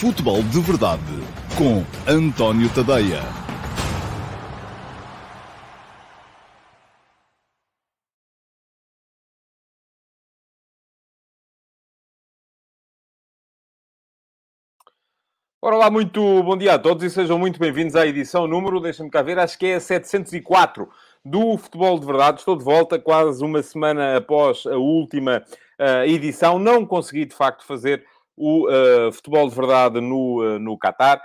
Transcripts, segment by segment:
Futebol de Verdade com António Tadeia. Ora lá, muito bom dia a todos e sejam muito bem-vindos à edição número, deixa-me cá ver, acho que é a 704 do Futebol de Verdade. Estou de volta quase uma semana após a última uh, edição. Não consegui, de facto, fazer o uh, Futebol de Verdade no, uh, no Qatar.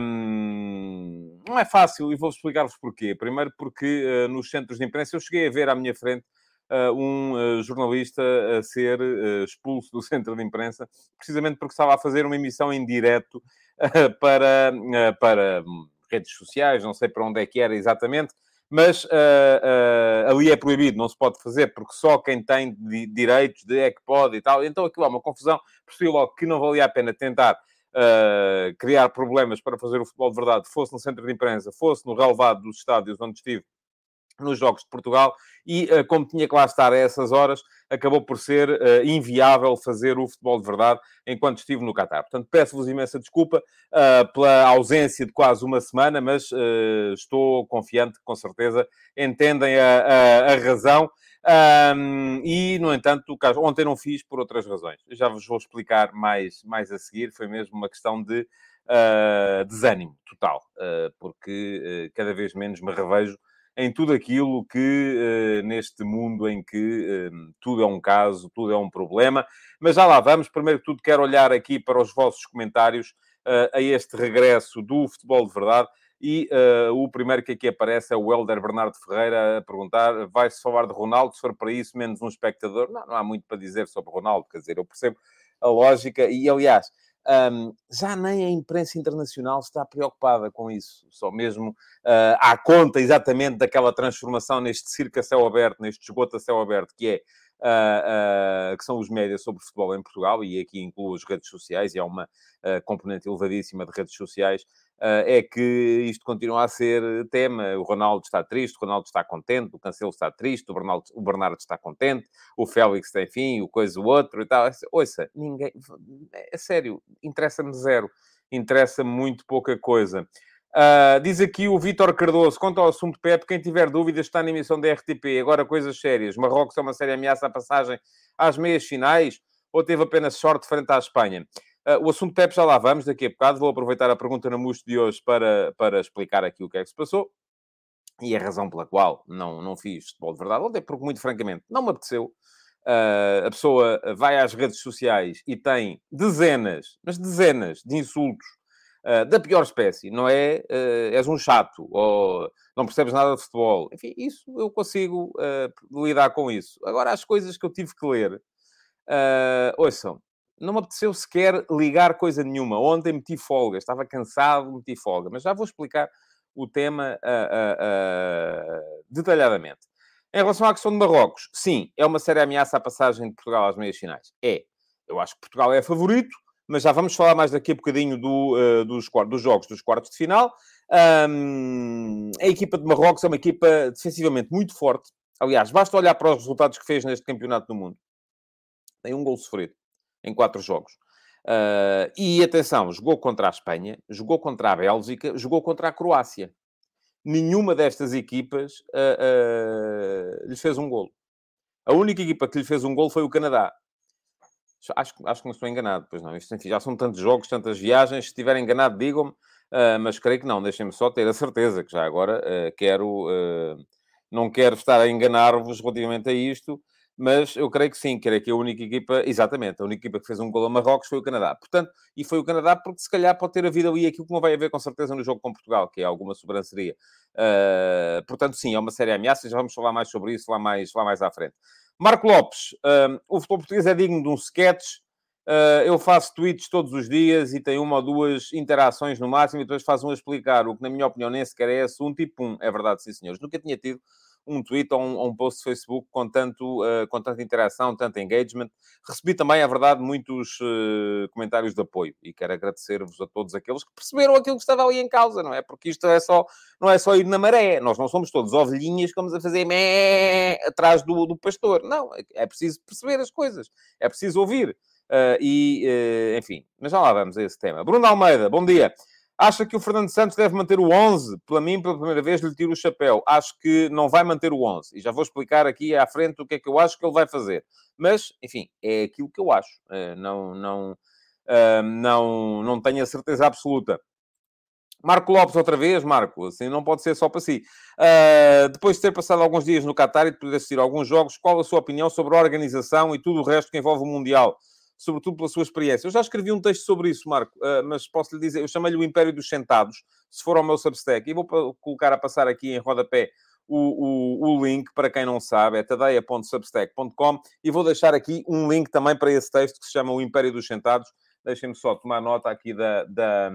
Um, não é fácil e vou-vos explicar-vos porquê. Primeiro porque nos centros de imprensa eu cheguei a ver à minha frente um jornalista a ser expulso do centro de imprensa, precisamente porque estava a fazer uma emissão em direto para, para hum, redes sociais, não sei para onde é que era exatamente, mas uh, uh, ali é proibido, não se pode fazer, porque só quem tem direitos de é que pode e tal. Então aquilo é uma confusão. Percebi logo que não valia a pena tentar uh, criar problemas para fazer o futebol de verdade, fosse no centro de imprensa, fosse no relevado dos estádios onde estive nos Jogos de Portugal e, eh, como tinha que lá estar a essas horas, acabou por ser uh, inviável fazer o futebol de verdade enquanto estive no Qatar. Portanto, peço-vos imensa desculpa uh, pela ausência de quase uma semana, mas uh, estou confiante que, com certeza, entendem a, a, a razão. Um, e, no entanto, caso, ontem não fiz por outras razões. Já vos vou explicar mais, mais a seguir. Foi mesmo uma questão de desânimo total, porque cada vez menos me revejo em tudo aquilo que, uh, neste mundo em que uh, tudo é um caso, tudo é um problema. Mas já lá vamos. Primeiro tudo, quero olhar aqui para os vossos comentários uh, a este regresso do futebol de verdade. E o primeiro que aqui aparece é o Helder Bernardo Ferreira a perguntar: vai-se falar de Ronaldo? Se for para isso, menos um espectador. Não, não há muito para dizer sobre Ronaldo, quer dizer, eu percebo a lógica. E aliás, um, já nem a imprensa internacional está preocupada com isso, só mesmo uh, à conta exatamente daquela transformação neste circo a céu aberto, neste esgoto a céu aberto, que é uh, uh, que são os médias sobre futebol em Portugal, e aqui incluo as redes sociais, e há uma componente elevadíssima de redes sociais, é que isto continua a ser tema. O Ronaldo está triste, o Ronaldo está contente, o Cancelo está triste, o o Bernardo está contente, o Félix tem fim, o coisa o outro e tal. Ouça, ninguém... É sério, interessa-me zero. Interessa-me muito pouca coisa. Uh, diz aqui o Vítor Cardoso, quanto ao assunto Pep, quem tiver dúvidas está na emissão da RTP. Agora, coisas sérias. Marrocos é uma séria ameaça à passagem às meias finais ou teve apenas sorte frente à Espanha? Uh, o assunto Pep já lá vamos, daqui a bocado. Vou aproveitar a pergunta na Musto de hoje para, para explicar aqui o que é que se passou. E a razão pela qual não, não fiz futebol de verdade. Ontem, porque, muito francamente, não me apeteceu. Uh, a pessoa vai às redes sociais e tem dezenas, mas dezenas de insultos uh, da pior espécie, não é? Uh, és um chato, ou não percebes nada de futebol. Enfim, isso eu consigo lidar com isso. Agora, as coisas que eu tive que ler, uh, ouçam, não me apeteceu sequer ligar coisa nenhuma. Ontem meti folga, estava cansado, meti folga, mas já vou explicar o tema detalhadamente. Em relação à questão de Marrocos, sim, é uma séria ameaça à passagem de Portugal às meias finais. É. Eu acho que Portugal é favorito, mas já vamos falar mais daqui a bocadinho do, uh, dos, dos, jogos dos quartos de final. Um, a equipa de Marrocos é uma equipa defensivamente muito forte. Aliás, basta olhar para os resultados que fez neste campeonato do mundo. Tem um gol sofrido em quatro jogos. Uh, e atenção, jogou contra a Espanha, jogou contra a Bélgica, jogou contra a Croácia. Nenhuma destas equipas uh, uh, lhe fez um golo. A única equipa que lhe fez um golo foi o Canadá. Acho, acho que não estou enganado, pois não. Isto, enfim, já são tantos jogos, tantas viagens. Se estiver enganado, digam-me. Uh, mas creio que não. Deixem-me só ter a certeza que já agora uh, quero... Uh, não quero estar a enganar-vos relativamente a isto, mas eu creio que sim, creio que a única equipa, exatamente, a única equipa que fez um gol a Marrocos foi o Canadá. Portanto, e foi o Canadá porque se calhar pode ter havido ali aquilo que não vai haver com certeza no jogo com Portugal, que é alguma sobranceria. Uh, portanto, sim, é uma séria ameaça, já vamos falar mais sobre isso lá mais, lá mais à frente. Marco Lopes, uh, o futebol português é digno de um sketch. Uh, eu faço tweets todos os dias e tenho uma ou duas interações no máximo e depois faço um a explicar o que, na minha opinião, nem sequer é assunto e pum, é verdade, sim senhores. Nunca tinha tido um tweet ou um, um post de Facebook com, tanto, uh, com tanta interação, tanto engagement. Recebi também, é verdade, muitos uh, comentários de apoio e quero agradecer-vos a todos aqueles que perceberam aquilo que estava ali em causa, não é? Porque isto é só, não é só ir na maré. Nós não somos todos ovelhinhas que vamos a fazer mé atrás do, do pastor. Não, é, é preciso perceber as coisas, é preciso ouvir. Uh, e, uh, enfim, mas já lá vamos a esse tema. Bruno Almeida, bom dia. Acha que o Fernando Santos deve manter o 11? Para mim, pela primeira vez, lhe tiro o chapéu. Acho que não vai manter o 11. E já vou explicar aqui à frente o que é que eu acho que ele vai fazer. Mas, enfim, é aquilo que eu acho. Uh, não, não, não, não tenho a certeza absoluta. Marco Lopes, outra vez, Marco, assim não pode ser só para si. Uh, depois de ter passado alguns dias no Qatar e de poder assistir a alguns jogos, qual a sua opinião sobre a organização e tudo o resto que envolve o Mundial? Sobretudo pela sua experiência. Eu já escrevi um texto sobre isso, Marco, uh, mas posso lhe dizer, eu chamei-lhe o Império dos Sentados, se for ao meu Substack, e vou colocar a passar aqui em rodapé o, o, o, link, para quem não sabe, é tadeia.substack.com e vou deixar aqui um link também para esse texto que se chama O Império dos Sentados. Deixem-me só tomar nota aqui da, da,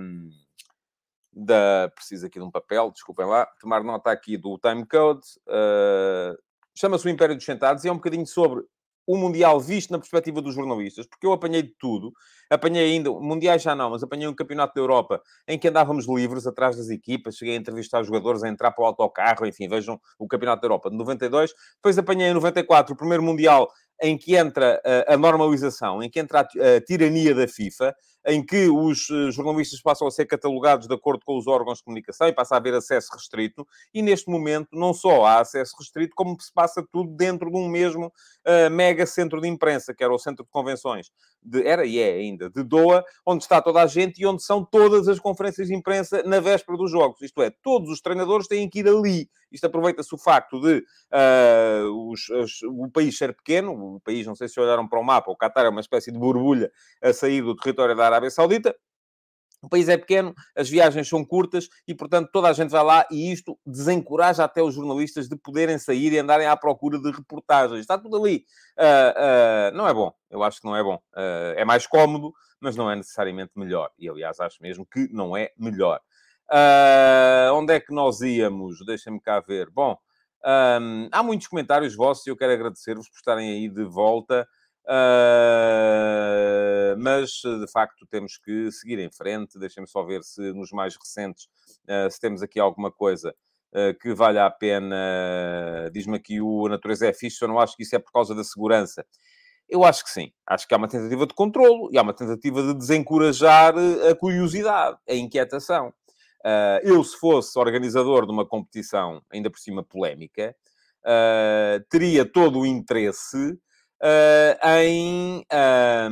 da... Preciso aqui de um papel, desculpem lá. Tomar nota aqui do timecode. Uh, Chama-se o Império dos Sentados e é um bocadinho sobre o Mundial visto na perspectiva dos jornalistas, porque eu apanhei de tudo. Apanhei ainda, Mundiais já não, mas apanhei um campeonato da Europa em que andávamos livres atrás das equipas, cheguei a entrevistar jogadores, a entrar para o autocarro, enfim, vejam o campeonato da Europa de 92. Depois apanhei em 94 o primeiro Mundial em que entra a, a normalização, em que entra a tirania da FIFA, em que os eh, jornalistas passam a ser catalogados de acordo com os órgãos de comunicação e passa a haver acesso restrito, e neste momento não só há acesso restrito, como se passa tudo dentro de um mesmo uh, mega centro de imprensa, que era o centro de convenções, de, era e é ainda, de Doha, onde está toda a gente e onde são todas as conferências de imprensa na véspera dos jogos. Isto é, todos os treinadores têm que ir ali. Isto aproveita-se o facto de uh, os, os, o país ser pequeno, o país, não sei se olharam para o mapa, o Qatar é uma espécie de borbulha a sair do território da Arábia Saudita. O país é pequeno, as viagens são curtas e, portanto, toda a gente vai lá e isto desencoraja até os jornalistas de poderem sair e andarem à procura de reportagens. Está tudo ali. Uh, uh, não é bom. Eu acho que não é bom. Uh, é mais cómodo, mas não é necessariamente melhor. E, aliás, acho mesmo que não é melhor. onde é que nós íamos? Deixem-me cá ver. Bom, um, há muitos comentários vossos e eu quero agradecer-vos por estarem aí de volta. Uh, mas de facto temos que seguir em frente. Deixem-me só ver se nos mais recentes uh, se temos aqui alguma coisa uh, que valha a pena. Diz-me aqui o natureza é fixe, eu não acho que isso é por causa da segurança. Eu acho que sim. Acho que há uma tentativa de controlo e há uma tentativa de desencorajar a curiosidade, a inquietação. eu, se fosse organizador de uma competição, ainda por cima polémica, teria todo o interesse uh, em uh,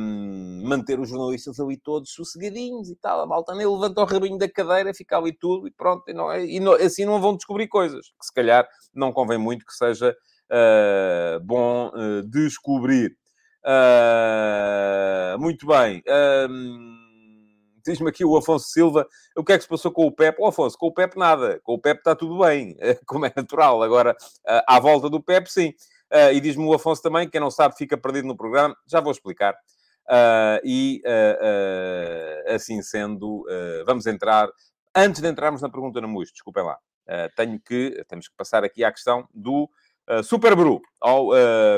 manter os jornalistas ali todos sossegadinhos e tal. A malta nem levanta o rabinho da cadeira, fica ali tudo e pronto. E, não, é, e não, assim não vão descobrir coisas que se calhar não convém muito que seja uh, bom descobrir. muito bem. Diz-me aqui o Afonso Silva, o que é que se passou com o Pep? O oh, Afonso, com o Pep nada. Com o Pep está tudo bem, como é natural. Agora, à volta do Pep, sim. Uh, e diz-me o Afonso também, quem não sabe fica perdido no programa, já vou explicar. Uh, e uh, assim sendo, vamos entrar. Antes de entrarmos na pergunta no MUS, desculpem lá, tenho que, temos que passar aqui à questão do Super Bru, ao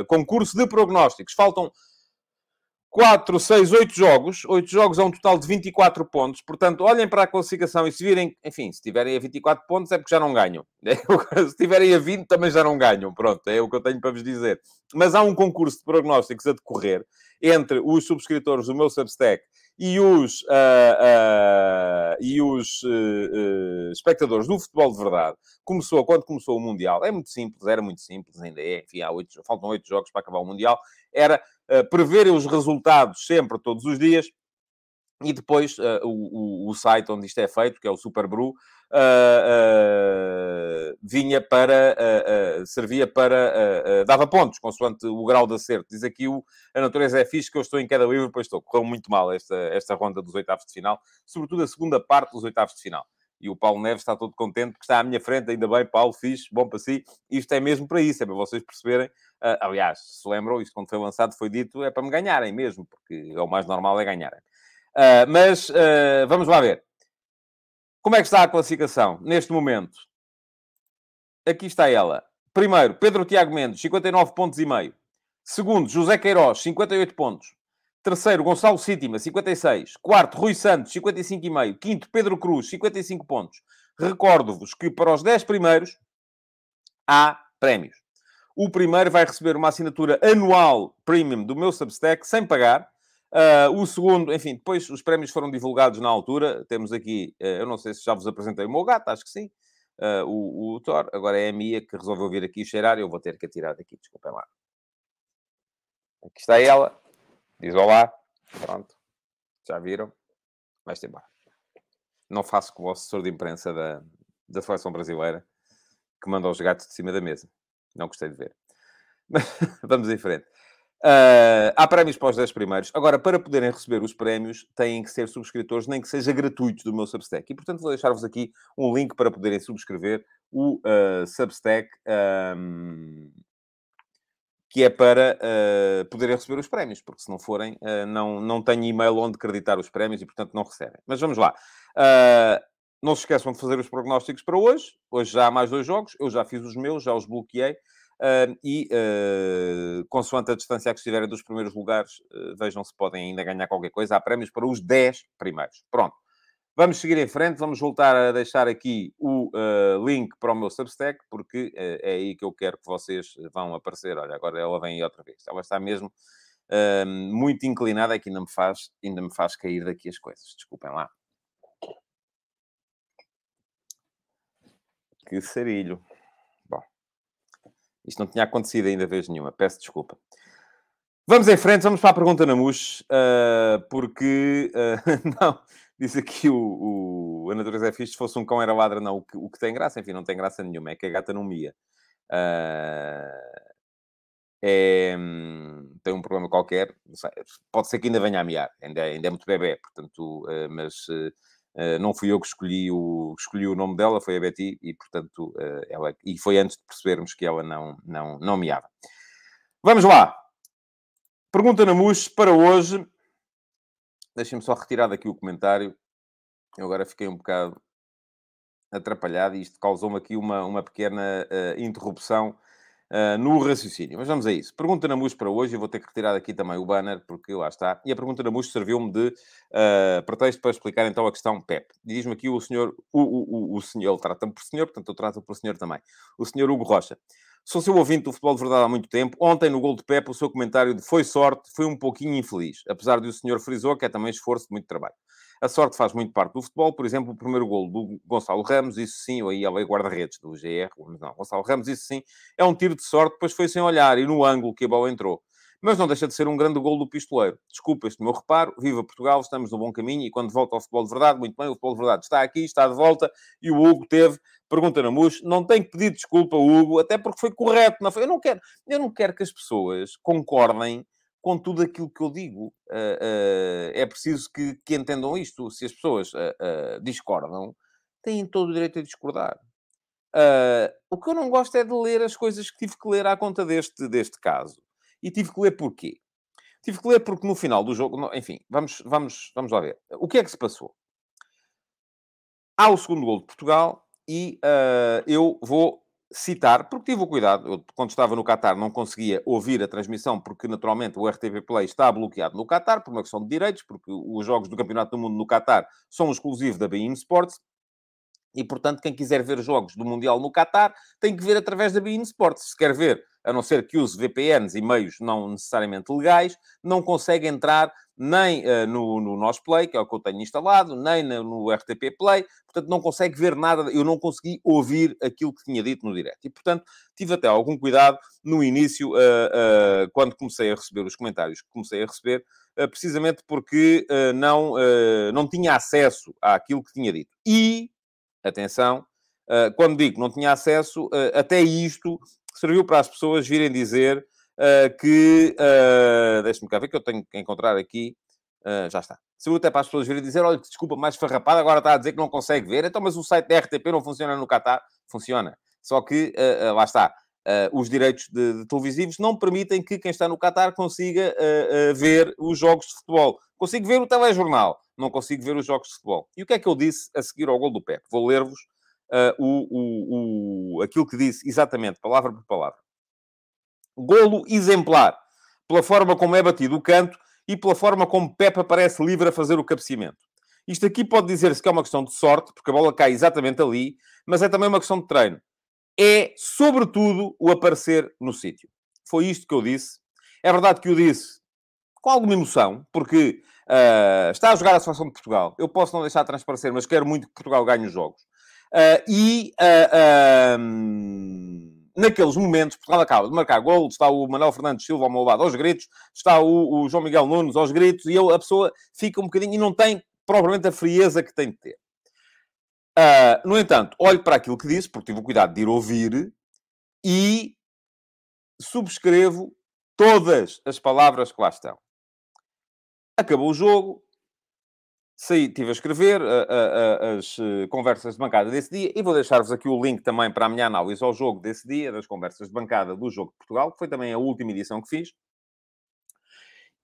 concurso de prognósticos. Faltam 4, 6, 8 jogos. 8 jogos é um total de 24 pontos. Portanto, olhem para a classificação e se virem, enfim, se tiverem a 24 pontos é porque já não ganham. se tiverem a 20 também já não ganham. Pronto, é o que eu tenho para vos dizer. Mas há um concurso de prognósticos a decorrer entre os subscritores do meu Substack e os, uh, uh, e os uh, espectadores do futebol de verdade. Começou, quando começou o Mundial, é muito simples, era muito simples, ainda é, enfim, há 8, faltam 8 jogos para acabar o Mundial. Era preverem os resultados sempre, todos os dias, e depois uh, o, o, site onde isto é feito, que é o Superbru, uh, uh, vinha para, servia para, dava pontos, consoante o grau de acerto. Diz aqui o A Natureza é fixe, que eu estou em queda livre, pois estou. Correu muito mal esta, esta ronda dos oitavos de final, sobretudo a segunda parte dos oitavos de final. E o Paulo Neves está todo contente porque está à minha frente, ainda bem, Paulo, fixe, bom para si. Isto é mesmo para isso, é para vocês perceberem. Uh, aliás, se lembram, isto quando foi lançado foi dito, é para me ganharem mesmo, porque é o mais normal é ganharem. Uh, mas uh, vamos lá ver. Como é que está a classificação neste momento? Aqui está ela. Primeiro, Pedro Tiago Mendes, 59 pontos e meio. Segundo, José Queiroz, 58 pontos. Terceiro, Gonçalo Sítima, 56. Quarto, Rui Santos, 55,5. Quinto, Pedro Cruz, 55 pontos. Recordo-vos que para os 10 primeiros há prémios. O primeiro vai receber uma assinatura anual premium do meu Substack, sem pagar. Uh, o segundo, enfim, depois os prémios foram divulgados na altura. Temos aqui, uh, eu não sei se já vos apresentei o meu gato, acho que sim, uh, o, o Thor. Agora é a Mia que resolveu vir aqui cheirar eu vou ter que atirar daqui, desculpem lá. Aqui está ela, diz olá, pronto, já viram? Vai-se embora. Não faço como o assessor de imprensa da, da seleção brasileira que manda os gatos de cima da mesa. Não gostei de ver. Vamos em frente. Uh, há prémios para os 10 primeiros. Agora, para poderem receber os prémios, têm que ser subscritores, nem que seja gratuitos do meu Substack. E, portanto, vou deixar-vos aqui um link para poderem subscrever o uh, Substack, um, que é para uh, poderem receber os prémios, porque se não forem, não, não tenho e-mail onde acreditar os prémios e, portanto, não recebem. Mas vamos lá. não se esqueçam de fazer os prognósticos para hoje. Hoje já há mais dois jogos. Eu já fiz os meus, já os bloqueei. Uh, e, uh, consoante a distância que estiverem dos primeiros lugares, uh, vejam se podem ainda ganhar qualquer coisa. Há prémios para os 10 primeiros. Pronto. Vamos seguir em frente, vamos voltar a deixar aqui o uh, link para o meu Substack, porque é aí que eu quero que vocês vão aparecer. Olha, agora ela vem aí outra vez. Ela está mesmo muito inclinada, é que ainda me, faz, ainda me faz cair daqui as coisas. Desculpem lá. Que sarilho. Isto não tinha acontecido ainda vez nenhuma, peço desculpa. Vamos em frente, vamos para a pergunta na MUS, uh, porque, uh, não, diz aqui o, o A Natureza é fixe, se fosse um cão era ladra, não, o que, o que tem graça, enfim, não tem graça nenhuma, é que a gata não mia. Uh, é, tem um problema qualquer, sei, pode ser que ainda venha a miar, ainda, ainda é muito bebê, portanto, mas Uh, não fui eu que escolhi o, escolhi o nome dela, foi a Betty, e portanto, uh, ela, e foi antes de percebermos que ela não, não, não meava. Vamos lá. Pergunta na MUS para hoje. Deixem-me só retirar daqui o comentário. Eu agora fiquei um bocado atrapalhado e isto causou-me aqui uma, uma pequena uh, interrupção uh, no raciocínio. Mas vamos a isso. Pergunta na MUS para hoje. Eu vou ter que retirar aqui também o banner, porque lá está. E a pergunta na MUS serviu-me de uh, pretexto para explicar então a questão PEP. Diz-me aqui o senhor, o, o, o, o senhor, ele trata-me por senhor, portanto eu trato por senhor também. O senhor Hugo Rocha. Sou seu ouvinte do futebol de verdade há muito tempo. Ontem, no gol de Pepe, o seu comentário de foi sorte foi um pouquinho infeliz, apesar de o senhor frisou que é também esforço de muito trabalho. A sorte faz muito parte do futebol. Por exemplo, o primeiro gol do Gonçalo Ramos, isso sim, aí ela é guarda-redes do GR, não, Gonçalo Ramos, isso sim, é um tiro de sorte, depois foi sem olhar e no ângulo que a bola entrou. Mas não deixa de ser um grande gol do pistoleiro. Desculpa este meu reparo, viva Portugal, estamos no bom caminho e quando volta ao futebol de verdade, muito bem, o futebol de verdade está aqui, está de volta e o Hugo teve, pergunta na não tem que pedir desculpa, Hugo, até porque foi correto, não foi? Eu não quero, eu não quero que as pessoas concordem com tudo aquilo que eu digo. Uh, uh, é preciso que, que, entendam isto. Se as pessoas uh, discordam, têm todo o direito a discordar. o que eu não gosto é de ler as coisas que tive que ler à conta deste, deste caso. E tive que ler porquê? Tive que ler porque no final do jogo... Enfim, vamos, vamos, vamos lá ver. O que é que se passou? Há o segundo gol de Portugal e eu vou citar, porque tive o cuidado, eu, quando estava no Qatar não conseguia ouvir a transmissão, porque naturalmente o RTP Play está bloqueado no Qatar, por uma questão de direitos, porque os jogos do Campeonato do Mundo no Qatar são exclusivos da Bein Sports, e portanto quem quiser ver jogos do Mundial no Qatar tem que ver através da Bein Sports. Se quer ver, a não ser que use VPNs e meios não necessariamente legais, não consegue entrar nem uh, no, no Nós Play, que é o que eu tenho instalado, nem no, no, RTP Play, portanto não consegue ver nada, eu não consegui ouvir aquilo que tinha dito no direto. E, portanto, tive até algum cuidado no início, uh, uh, quando comecei a receber os comentários que comecei a receber, precisamente porque não, não tinha acesso àquilo que tinha dito. E, atenção, quando digo que não tinha acesso, até isto serviu para as pessoas virem dizer uh, que. Deixa-me cá ver que eu tenho que encontrar aqui. Já está. Serviu até para as pessoas virem dizer: olha, desculpa, mais farrapada, agora está a dizer que não consegue ver. Então, mas o site da RTP não funciona no Qatar? Funciona. Só que, lá está. Os direitos de, de, televisivos não permitem que quem está no Qatar consiga ver os jogos de futebol. Consigo ver o telejornal, não consigo ver os jogos de futebol. E o que é que eu disse a seguir ao gol do Pep? Vou ler-vos uh, o, o, o, aquilo que disse exatamente, palavra por palavra. Golo exemplar, pela forma como é batido o canto e pela forma como Pepe aparece livre a fazer o cabeceamento. Isto aqui pode dizer-se que é uma questão de sorte, porque a bola cai exatamente ali, mas é também uma questão de treino. É, sobretudo, o aparecer no sítio. Foi isto que eu disse. É verdade que eu disse com alguma emoção, porque uh, está a jogar a seleção de Portugal. Eu posso não deixar de transparecer, mas quero muito que Portugal ganhe os jogos. Uh, e naqueles momentos, Portugal acaba de marcar gol, está o Manuel Fernandes Silva ao meu lado aos gritos, está o, o João Miguel Nunes aos gritos, e eu, a pessoa fica um bocadinho e não tem propriamente a frieza que tem de ter. Uh, no entanto, olho para aquilo que disse, porque tive o cuidado de ir ouvir, e subscrevo todas as palavras que lá estão. Acabou o jogo, saí, estive a escrever as eh, conversas de bancada desse dia e vou deixar-vos aqui o link também para a minha análise ao jogo desse dia, das conversas de bancada do Jogo de Portugal, que foi também a última edição que fiz.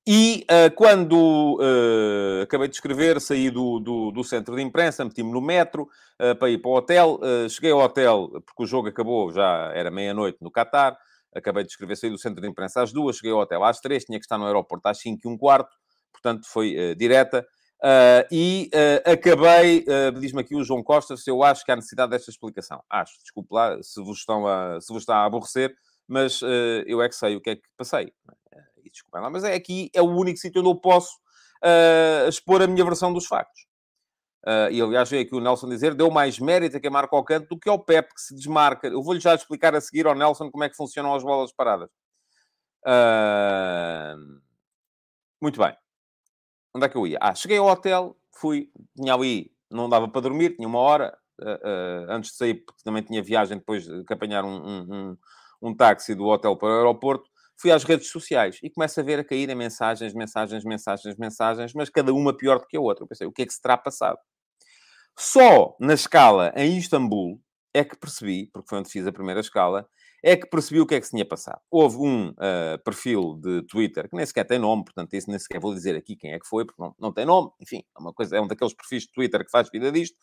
E uh, quando uh, acabei de escrever, saí do, do, do centro de imprensa, meti-me no metro uh, para ir para o hotel. cheguei ao hotel, porque o jogo acabou, já era meia-noite no Qatar. Acabei de escrever, saí do centro de imprensa às duas, cheguei ao hotel às três, tinha que estar no aeroporto às cinco e um quarto, portanto foi direta. e acabei, diz-me aqui o João Costa, se eu acho que há necessidade desta explicação. Acho, desculpe lá se vos, estão a, se vos está a aborrecer, mas eu é que sei o que é que passei lá, mas é aqui é o único sítio onde eu posso uh, expor a minha versão dos factos. Uh, e aliás, veio aqui o Nelson dizer: deu mais mérito a quem marca ao canto do que ao Pep, que se desmarca. Eu vou-lhe já explicar a seguir ao Nelson como é que funcionam as bolas paradas. Uh... Muito bem. Onde é que eu ia? Ah, cheguei ao hotel, fui, tinha ali, não dava para dormir, tinha uma hora uh, antes de sair, porque também tinha viagem depois de apanhar um, um, um, um táxi do hotel para o aeroporto fui às redes sociais e começo a ver a cair em mensagens, mensagens, mensagens, mensagens, mas cada uma pior do que a outra. Eu pensei, o que é que se terá passado? Só na escala em Istambul é que percebi, porque foi onde fiz a primeira escala, é que percebi o que é que se tinha passado. Houve um uh, perfil de Twitter que nem sequer tem nome, portanto, isso nem sequer vou dizer aqui quem é que foi, porque não, não tem nome. Enfim, é, uma coisa, é um daqueles perfis de Twitter que faz vida disto.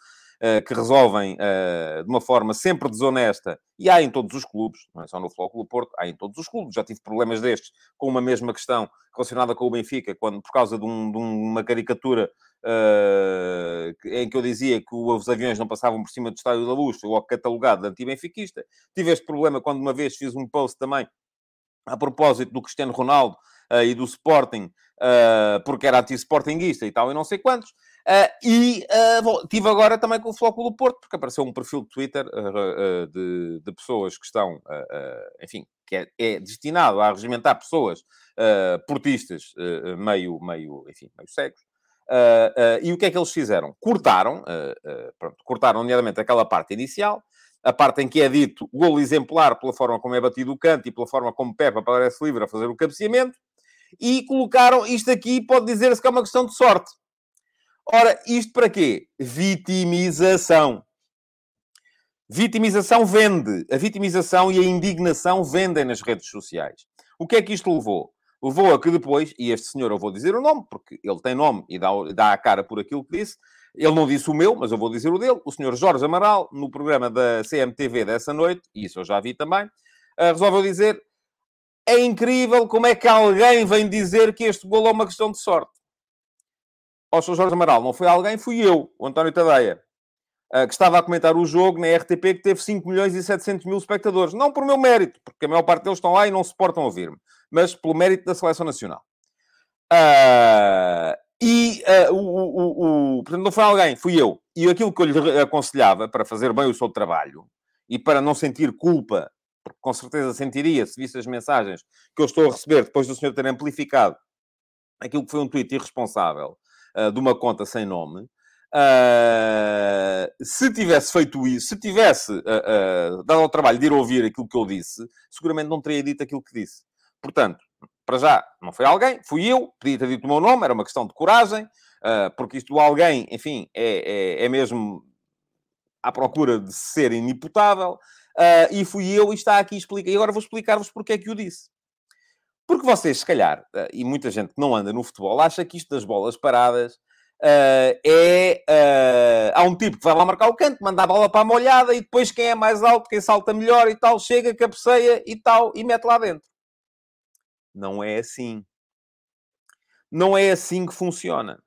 Eh, que resolvem uh, de uma forma sempre desonesta, e há em todos os clubes, não é só no Futebol Porto, há em todos os clubes. Já tive problemas destes com uma mesma questão relacionada com o Benfica, quando, por causa de, um, de uma caricatura uh, em que eu dizia que os aviões não passavam por cima do Estádio da Luz, logo catalogado de anti-benfiquista. Tive este problema quando uma vez fiz um post também a propósito do Cristiano Ronaldo uh, e do Sporting, uh, porque era anti-sportinguista e tal, e não sei quantos. Uh, e uh, tive agora também com o Flóculo do Porto, porque apareceu um perfil de Twitter uh, de, de, pessoas que estão, enfim, que é, é, destinado a regimentar pessoas portistas meio, meio, enfim, meio cegos. e o que é que eles fizeram? Cortaram, pronto, cortaram nomeadamente aquela parte inicial, a parte em que é dito golo exemplar pela forma como é batido o canto e pela forma como Pepe aparece livre a fazer o cabeceamento, e colocaram isto aqui, pode dizer-se que é uma questão de sorte Ora, isto para quê? Vitimização. Vitimização vende. A vitimização e a indignação vendem nas redes sociais. O que é que isto levou? Levou a que depois, e este senhor eu vou dizer o nome, porque ele tem nome e dá, dá a cara por aquilo que disse, ele não disse o meu, mas eu vou dizer o dele, o senhor Jorge Amaral, no programa da CMTV dessa noite, isso eu já vi também, eh, resolveu dizer é incrível como é que alguém vem dizer que este gol é uma questão de sorte ao Sr. Jorge Amaral não foi alguém, fui eu, o António Tadeia, eh, que estava a comentar o jogo na RTP, que teve 5 milhões e 700 mil espectadores. Não por meu mérito, porque a maior parte deles estão lá e não suportam ouvir-me, mas pelo mérito da Seleção Nacional. Uh, e uh, o, o, o, portanto, não foi alguém, fui eu. E aquilo que eu lhe aconselhava para fazer bem o seu trabalho e para não sentir culpa, porque com certeza sentiria se visse as mensagens que eu estou a receber depois do senhor ter amplificado aquilo que foi um tweet irresponsável uh, de uma conta sem nome. Uh, se tivesse feito isso, se tivesse uh, uh, dado ao trabalho de ir ouvir aquilo que eu disse, seguramente não teria dito aquilo que disse. Portanto, para já, não foi alguém, fui eu, podia ter dito o meu nome, era uma questão de coragem, porque isto alguém, enfim, é, é, é, mesmo à procura de ser inimputável, e fui eu e está aqui explica. E agora vou explicar-vos porque é que o disse. Porque vocês, se calhar, eh, e muita gente que não anda no futebol, acha que isto das bolas paradas uh, é. Uh, há um tipo que vai lá marcar o canto, manda a bola para a molhada e depois quem é mais alto, quem salta melhor e tal, chega, cabeceia e tal e mete lá dentro. Não é assim. Não é assim que funciona.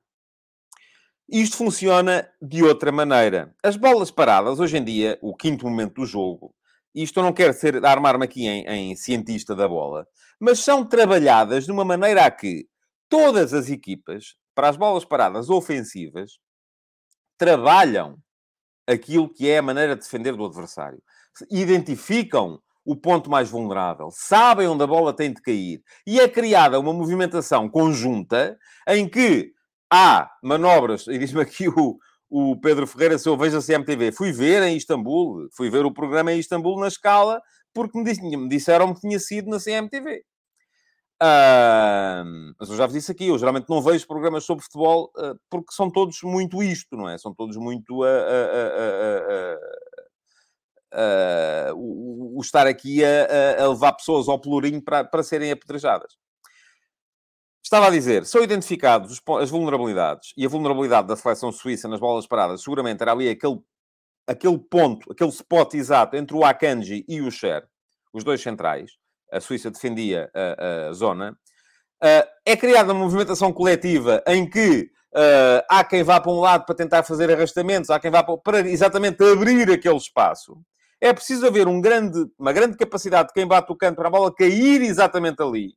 Isto funciona de outra maneira. As bolas paradas, hoje em dia, o quinto momento do jogo, isto eu não quero ser, armar-me aqui em, em, cientista da bola, mas são trabalhadas de uma maneira a que todas as equipas, para as bolas paradas ofensivas, trabalham aquilo que é a maneira de defender do adversário. Identificam o ponto mais vulnerável, sabem onde a bola tem de cair e é criada uma movimentação conjunta em que há manobras, e diz-me aqui o, o Pedro Ferreira, se eu vejo a CMTV, fui ver em Istambul, fui ver o programa em Istambul na escala, porque me, disseram que tinha sido na CMTV. Uh, mas eu já vos disse aqui, eu geralmente não vejo programas sobre futebol uh, porque são todos muito isto, não é? São todos muito uh, o, o, estar aqui a, a, levar pessoas ao pelourinho para, para serem apedrejadas. Estava a dizer, são identificados as vulnerabilidades e a vulnerabilidade da seleção suíça nas bolas paradas, seguramente era ali aquele, aquele ponto, aquele spot exato entre o Akanji e o Cher, os dois centrais a Suíça defendia a, a zona, uh, é criada uma movimentação coletiva em que uh, há quem vá para um lado para tentar fazer arrastamentos, há quem vá para, para exatamente abrir aquele espaço. É preciso haver um grande, uma grande capacidade de quem bate o canto para a bola cair exatamente ali.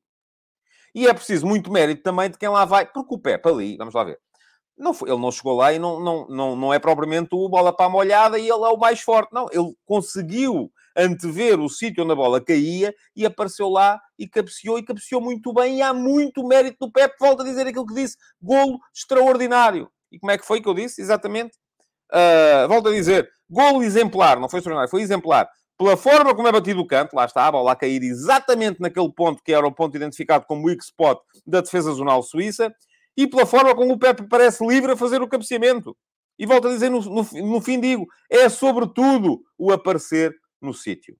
E é preciso muito mérito também de quem lá vai, porque o Pepe ali, vamos lá ver, não foi, ele não chegou lá e não, não, não, não é propriamente o bola para a molhada e ele é o mais forte. Não, ele conseguiu antever o sítio onde a bola caía e apareceu lá e cabeceou e cabeceou muito bem. E há muito mérito do Pepe. Volto a dizer aquilo que disse: golo extraordinário. E como é que foi que eu disse? Exatamente. Uh, volto a dizer: golo exemplar. Não foi extraordinário, foi exemplar. Pela forma como é batido o canto, lá está a bola a cair exatamente naquele ponto que era o ponto identificado como weak spot da defesa zonal suíça e pela forma como o Pepe parece livre a fazer o cabeceamento. E volto a dizer, no, no, no fim digo, é sobretudo o aparecer no sítio.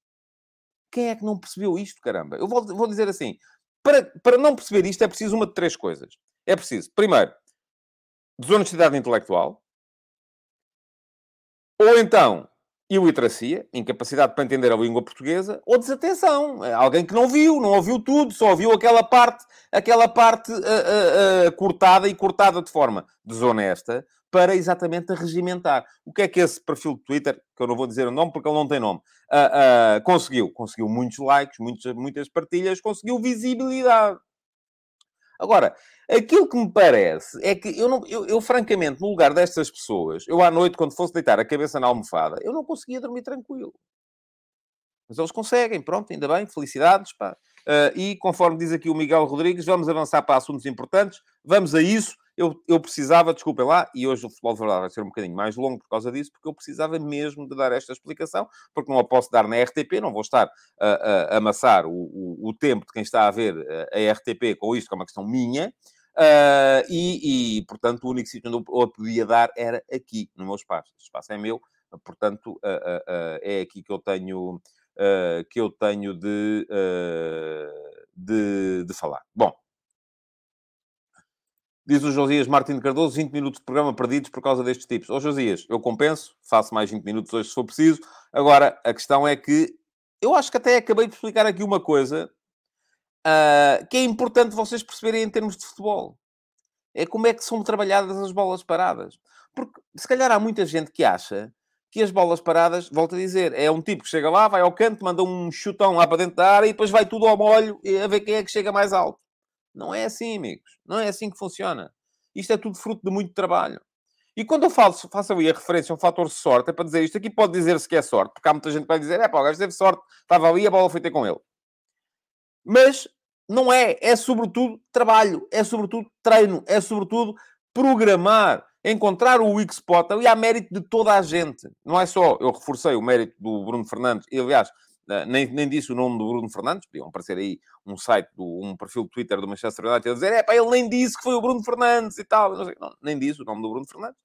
Quem é que não percebeu isto, caramba? Eu vou, vou dizer assim: para, para não perceber isto é preciso uma de três coisas. É preciso, primeiro, desonestidade intelectual, ou então iliteracia, incapacidade para entender a língua portuguesa, ou desatenção. Alguém que não viu, não ouviu tudo, só ouviu aquela parte, aquela parte uh, uh, uh, cortada e cortada de forma desonesta para exatamente regimentar. O que é que esse perfil de Twitter, que eu não vou dizer o nome porque ele não tem nome, conseguiu? Conseguiu muitos likes, muitos, muitas partilhas, conseguiu visibilidade. Agora, aquilo que me parece é que eu, não, eu, eu, francamente, no lugar destas pessoas, eu à noite, quando fosse deitar a cabeça na almofada, eu não conseguia dormir tranquilo. Mas eles conseguem, pronto, ainda bem, felicidades, pá. Uh, e conforme diz aqui o Miguel Rodrigues, vamos avançar para assuntos importantes, vamos a isso. Eu, eu precisava, desculpem lá, e hoje o futebol de verdade vai ser um bocadinho mais longo por causa disso, porque eu precisava mesmo de dar esta explicação, porque não a posso dar na RTP, não vou estar a, a, amassar o, o, o, tempo de quem está a ver a RTP com isto, que é uma questão minha. Uh, e, e, portanto, o único sítio onde eu podia dar era aqui, no meu espaço. Este espaço é meu, portanto, uh, uh, é aqui que eu tenho, que eu tenho de, de, de falar. Bom, Diz o Josias Martins Cardoso, 20 minutos de programa perdidos por causa destes tipos. Ô Josias, eu compenso, faço mais 20 minutos hoje se for preciso. Agora, a questão é que eu acho que até acabei de explicar aqui uma coisa uh, que é importante vocês perceberem em termos de futebol. É como é que são trabalhadas as bolas paradas. Porque se calhar há muita gente que acha que as bolas paradas, volto a dizer, é um tipo que chega lá, vai ao canto, manda um chutão lá para dentro da área e depois vai tudo ao molho a ver quem é que chega mais alto. Não é assim, amigos. Não é assim que funciona. Isto é tudo fruto de muito trabalho. E quando eu faço, faço ali a referência a um fator de sorte, é para dizer isto aqui pode dizer-se que é sorte, porque há muita gente que vai dizer, é pá, o gajo teve sorte, estava ali, a bola foi ter com ele. Mas não é, é sobretudo trabalho, é sobretudo treino, é sobretudo programar, encontrar o weak spot, ali há mérito de toda a gente. Não é só, eu reforcei o mérito do Bruno Fernandes, e aliás, nem, nem disse o nome do Bruno Fernandes, podiam aparecer aí um site, do, um perfil de Twitter do Manchester United a dizer, é pá, ele nem disse que foi o Bruno Fernandes e tal, não sei, não, nem disse o nome do Bruno Fernandes.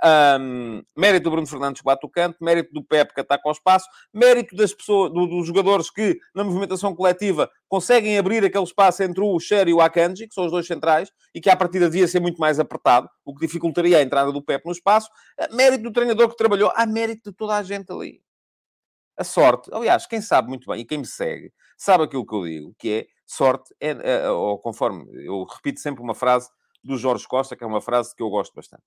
Um, mérito do Bruno Fernandes que bate o canto, mérito do Pepe que ataca ao espaço, mérito das pessoas, do, dos jogadores que, na movimentação coletiva, conseguem abrir aquele espaço entre o Cher e o Akanji, que são os dois centrais, e que à partida devia ser muito mais apertado, o que dificultaria a entrada do Pepe no espaço. Mérito do treinador que trabalhou, há mérito de toda a gente ali a sorte, aliás, quem sabe muito bem e quem me segue, sabe aquilo que eu digo, que é sorte, é, é, ou conforme eu repito sempre uma frase do Jorge Costa, que é uma frase que eu gosto bastante.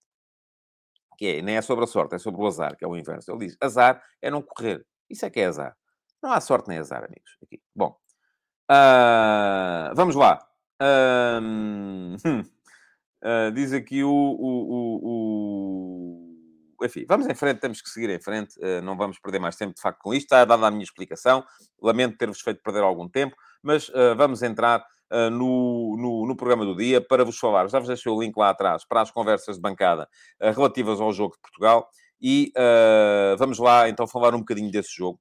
Que é, nem é sobre a sorte, é sobre o azar, que é o inverso. Ele diz, azar é não correr. Isso é que é azar. Não há sorte nem azar, amigos. Aqui. Bom, uh, vamos lá. Hum, uh, diz aqui o, o, o, o, Enfim, vamos em frente, temos que seguir em frente. Uh, não vamos perder mais tempo, de facto, com isto. Está dada a minha explicação. Lamento ter-vos feito perder algum tempo, mas uh, vamos entrar no, no, no, programa do dia para vos falar. Já vos deixei o link lá atrás para as conversas de bancada relativas ao jogo de Portugal. E vamos lá então falar um bocadinho desse jogo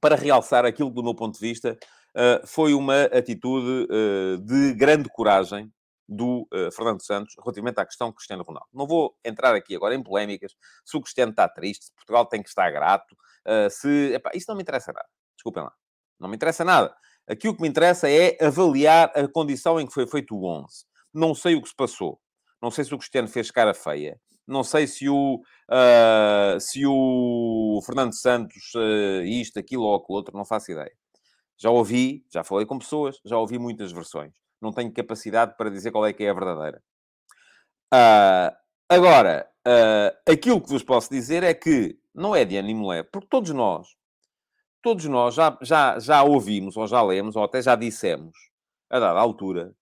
para realçar aquilo que, do meu ponto de vista, uh, foi uma atitude uh, de grande coragem do uh, Fernando Santos relativamente à questão Cristiano Ronaldo. Não vou entrar aqui agora em polémicas se o Cristiano está triste, se Portugal tem que estar grato, se... Epá, isso não me interessa nada. Desculpem lá. Não me interessa nada. Aqui o que me interessa é avaliar a condição em que foi feito o 11. Não sei o que se passou. Não sei se o Cristiano fez cara feia. Não sei se o, uh, se o Fernando Santos, uh, isto, aquilo ou aquilo outro, não faço ideia. Já ouvi, já falei com pessoas, já ouvi muitas versões. Não tenho capacidade para dizer qual é que é a verdadeira. Uh, agora, uh, aquilo que vos posso dizer é que não é de ânimo leve, porque todos nós, todos nós já, já, já ouvimos, ou já lemos, ou até já dissemos, a dada altura,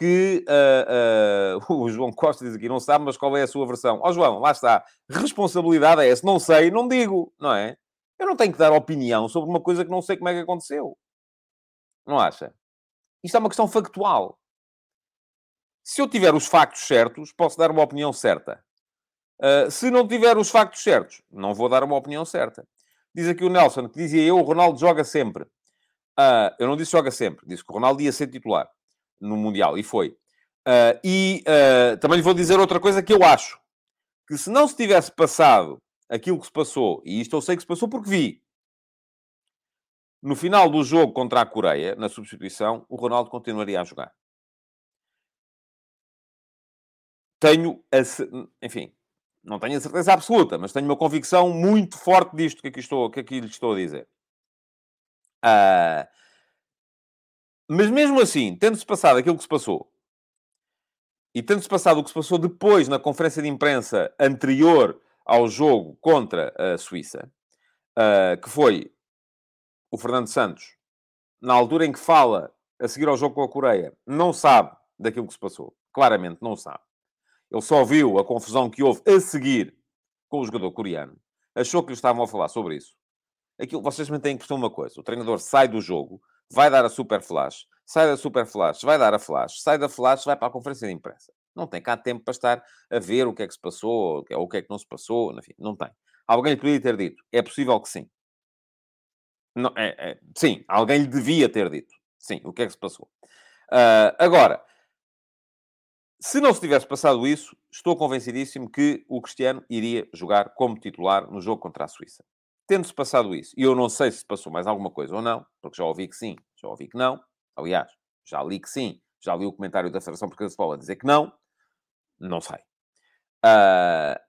que uh, o João Costa diz aqui, não sabe, mas qual é a sua versão? Ó oh, João, lá está. Responsabilidade é essa. Não sei, não digo, não é? Eu não tenho que dar opinião sobre uma coisa que não sei como é que aconteceu. Não acha? Isto é uma questão factual. Se eu tiver os factos certos, posso dar uma opinião certa. Uh, se não tiver os factos certos, não vou dar uma opinião certa. Diz aqui o Nelson, que dizia eu, o Ronaldo joga sempre. Uh, eu não disse joga sempre, disse que o Ronaldo ia ser titular no Mundial, e foi. Uh, e também lhe vou dizer outra coisa que eu acho. Que se não se tivesse passado aquilo que se passou, e isto eu sei que se passou porque vi, no final do jogo contra a Coreia, na substituição, o Ronaldo continuaria a jogar. Tenho, a, enfim, não tenho a certeza absoluta, mas tenho uma convicção muito forte disto que aqui, estou, que aqui lhe estou a dizer. Uh, mas mesmo assim, tendo-se passado aquilo que se passou, e tendo-se passado o que se passou depois na conferência de imprensa anterior ao jogo contra a Suíça, uh, que foi o Fernando Santos, na altura em que fala a seguir ao jogo com a Coreia, não sabe daquilo que se passou. Claramente não sabe. Ele só viu a confusão que houve a seguir com o jogador coreano. Achou que lhe estavam a falar sobre isso. Aquilo, vocês também têm que perceber uma coisa. O treinador sai do jogo vai dar a super flash, sai da super flash, vai dar a flash, sai da flash, vai para a conferência de imprensa. Não tem cá tempo para estar a ver o que é que se passou, ou o que é que não se passou, enfim, não tem. Alguém lhe podia ter dito, é possível que sim. Não, é, é, sim, alguém lhe devia ter dito, sim, o que é que se passou. Uh, agora, se não se tivesse passado isso, estou convencidíssimo que o Cristiano iria jogar como titular no jogo contra a Suíça. Tendo-se passado isso, e eu não sei se passou mais alguma coisa ou não, porque já ouvi que sim, já ouvi que não, aliás, já li que sim, já li o comentário da Federação Portuguesa de Futebol a dizer que não, não sei. Uh,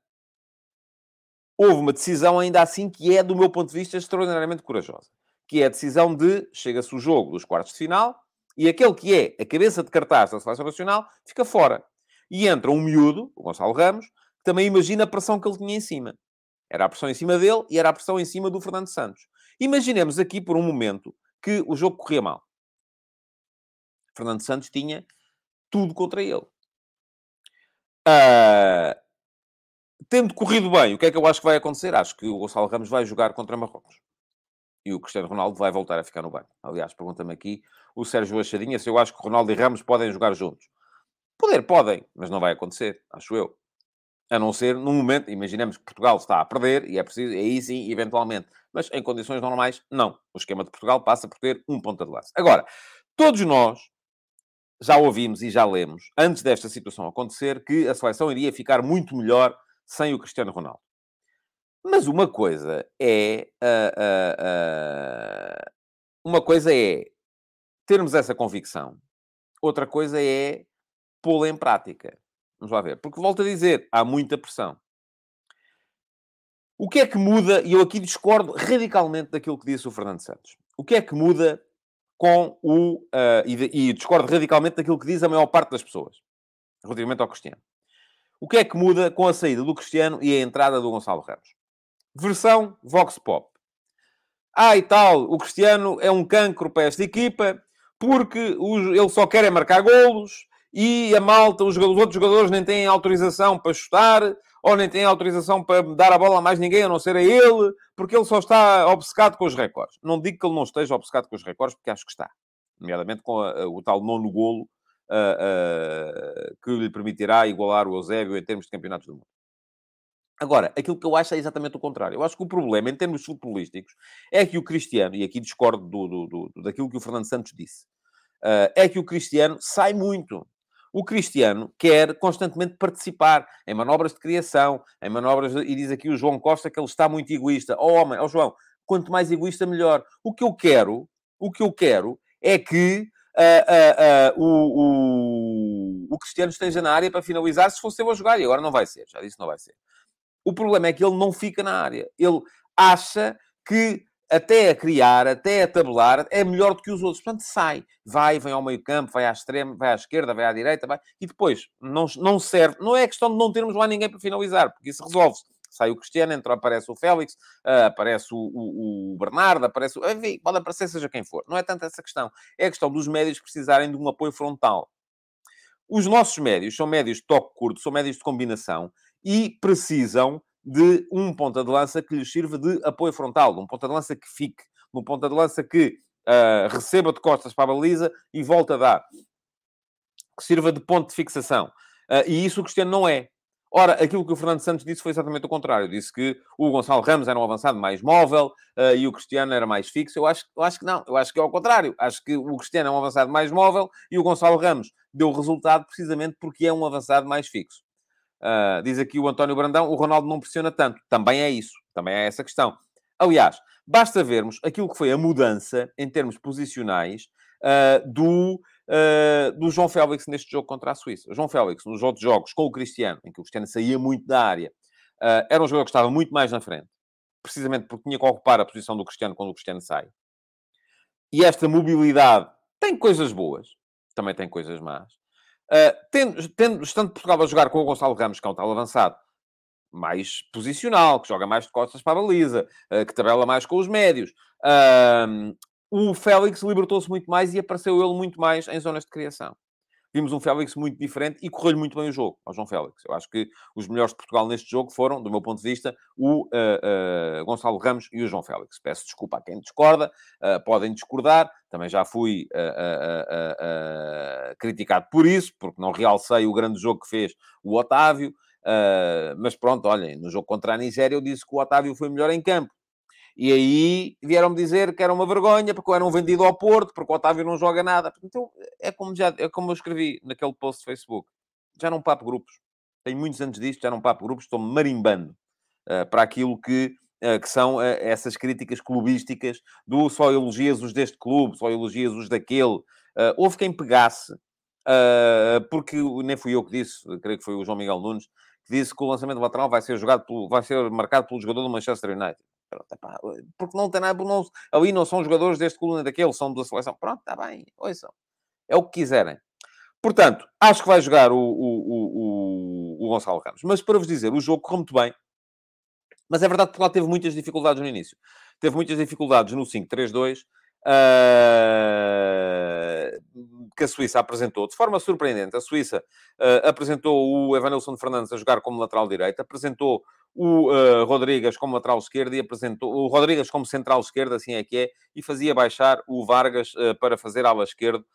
houve uma decisão ainda assim que é, do meu ponto de vista, extraordinariamente corajosa. Que é a decisão de, chega-se o jogo dos quartos de final, e aquele que é a cabeça de cartaz da Seleção Nacional fica fora. E entra um miúdo, o Gonçalo Ramos, que também imagina a pressão que ele tinha em cima. Era a pressão em cima dele e era a pressão em cima do Fernando Santos. Imaginemos aqui por um momento que o jogo corria mal. Fernando Santos tinha tudo contra ele. Uh, tendo corrido bem, o que é que eu acho que vai acontecer? Acho que o Gonçalo Ramos vai jogar contra Marrocos. E o Cristiano Ronaldo vai voltar a ficar no banco. Aliás, pergunta-me aqui o Sérgio Achadinha se eu acho que Ronaldo e Ramos podem jogar juntos. Poder, podem, mas não vai acontecer, acho eu. A não ser num momento, imaginemos que Portugal está a perder e é preciso, aí sim, eventualmente. Mas em condições normais, não. O esquema de Portugal passa por ter um ponta de lance. Agora, todos nós já ouvimos e já lemos, antes desta situação acontecer, que a seleção iria ficar muito melhor sem o Cristiano Ronaldo. Mas uma coisa é. Uh, uh, uh, uma coisa é termos essa convicção, outra coisa é pô-la em prática. Vamos lá ver. Porque volto a dizer, há muita pressão. O que é que muda, e eu aqui discordo radicalmente daquilo que disse o Fernando Santos. O que é que muda com o. Uh, e, e, discordo radicalmente daquilo que diz a maior parte das pessoas, relativamente ao Cristiano. O que é que muda com a saída do Cristiano e a entrada do Gonçalo Ramos? Versão Vox Pop. Ah, e tal, o Cristiano é um cancro para esta equipa, porque ele só quer é marcar golos e a malta, os, outros jogadores nem têm autorização para chutar ou nem têm autorização para dar a bola a mais ninguém, a não ser a ele, porque ele só está obcecado com os recordes. Não digo que ele não esteja obcecado com os recordes, porque acho que está. Nomeadamente com a, a, o tal nono golo que lhe permitirá igualar o Eusébio em termos de campeonatos do mundo. Agora, aquilo que eu acho é exatamente o contrário. Eu acho que o problema, em termos futebolísticos, é que o Cristiano, e aqui discordo do, do, do daquilo que o Fernando Santos disse, uh, é que o Cristiano sai muito. O Cristiano quer constantemente participar em manobras de criação, em manobras, de... e diz aqui o João Costa que ele está muito egoísta. Oh, homem, oh, João, quanto mais egoísta, melhor. O que eu quero, o que eu quero é que uh, uh, uh, o, o, o, Cristiano esteja na área para finalizar se fosse eu a jogar, e agora não vai ser, já disse não vai ser. O problema é que ele não fica na área. Ele acha que até a criar, até a tabular, é melhor do que os outros. Portanto, sai, vai, vem ao meio campo, vai à extrema, vai à esquerda, vai à direita, vai... e depois não, não serve. Não é questão de não termos lá ninguém para finalizar, porque isso resolve-se. Sai o Cristiano, entra, aparece o Félix, uh, aparece o, o, o, Bernardo, aparece o... Enfim, pode aparecer seja quem for. Não é tanto essa questão. É a questão dos médios precisarem de um apoio frontal. Os nossos médios são médios de toque curto, são médios de combinação e precisam de um ponta de lança que lhes sirva de apoio frontal, de um ponta de lança que fique, de um ponta de lança que uh, receba de costas para a baliza e volta a dar, que sirva de ponto de fixação. Uh, e isso o Cristiano não é. Ora, aquilo que o Fernando Santos disse foi exatamente o contrário. Disse que o Gonçalo Ramos era um avançado mais móvel uh, e o Cristiano era mais fixo. Eu acho, eu acho que não. Eu acho que é ao contrário. Acho que o Cristiano é um avançado mais móvel e o Gonçalo Ramos deu resultado precisamente porque é um avançado mais fixo. Uh, diz aqui o António Brandão, o Ronaldo não pressiona tanto. Também é isso. Também é essa questão. Aliás, basta vermos aquilo que foi a mudança em termos posicionais uh, do, uh, do João Félix neste jogo contra a Suíça. O João Félix, nos outros jogos com o Cristiano, em que o Cristiano saía muito da área, era um jogador que estava muito mais na frente. Precisamente porque tinha que ocupar a posição do Cristiano quando o Cristiano sai. E esta mobilidade tem coisas boas, também tem coisas más. Uh, tendo, tendo, estando Portugal a jogar com o Gonçalo Ramos, que é um tal avançado, mais posicional, que joga mais de costas para a baliza, uh, que tabela mais com os médios. Uh, o Félix libertou-se muito mais e apareceu ele muito mais em zonas de criação vimos um Félix muito diferente e correu-lhe muito bem o jogo ao João Félix. Eu acho que os melhores de Portugal neste jogo foram, do meu ponto de vista, o uh, uh, Gonçalo Ramos e o João Félix. Peço desculpa a quem discorda, uh, podem discordar, também já fui criticado por isso, porque não realcei o grande jogo que fez o Otávio. mas pronto, olhem, no jogo contra a Nigéria eu disse que o Otávio foi melhor em campo. E aí vieram-me dizer que era uma vergonha, porque eu era um vendido ao Porto, porque o Otávio não joga nada. Então, é como, já, é como eu escrevi naquele post do Facebook. Já não papo grupos. Tenho muitos anos disto, já não papo grupos, estou marimbando uh, para aquilo que, uh, que são uh, essas críticas clubísticas do só elogias os deste clube, só elogias os daquele. houve quem pegasse, porque nem fui eu que disse, creio que foi o João Miguel Nunes, que disse que o lançamento lateral vai ser jogado pelo, vai ser marcado pelo jogador do Manchester United. Pronto, epá, porque não tem nada, não, ali não são jogadores deste nem daquele, são da seleção. Pronto, está bem, ouçam. É o que quiserem. Portanto, acho que vai jogar o, o, o, o Gonçalo Ramos. Mas para vos dizer, o jogo correu muito bem. Mas é verdade que Portugal teve muitas dificuldades no início. Teve muitas dificuldades no 5-3-2. Uh, que a Suíça apresentou de forma surpreendente. A Suíça uh, apresentou o Evanilson Fernandes a jogar como lateral direito, apresentou o uh, Rodrigues como lateral esquerdo e apresentou o Rodrigues como central esquerdo, assim é que é, e fazia baixar o Vargas uh, para fazer ala esquerdo,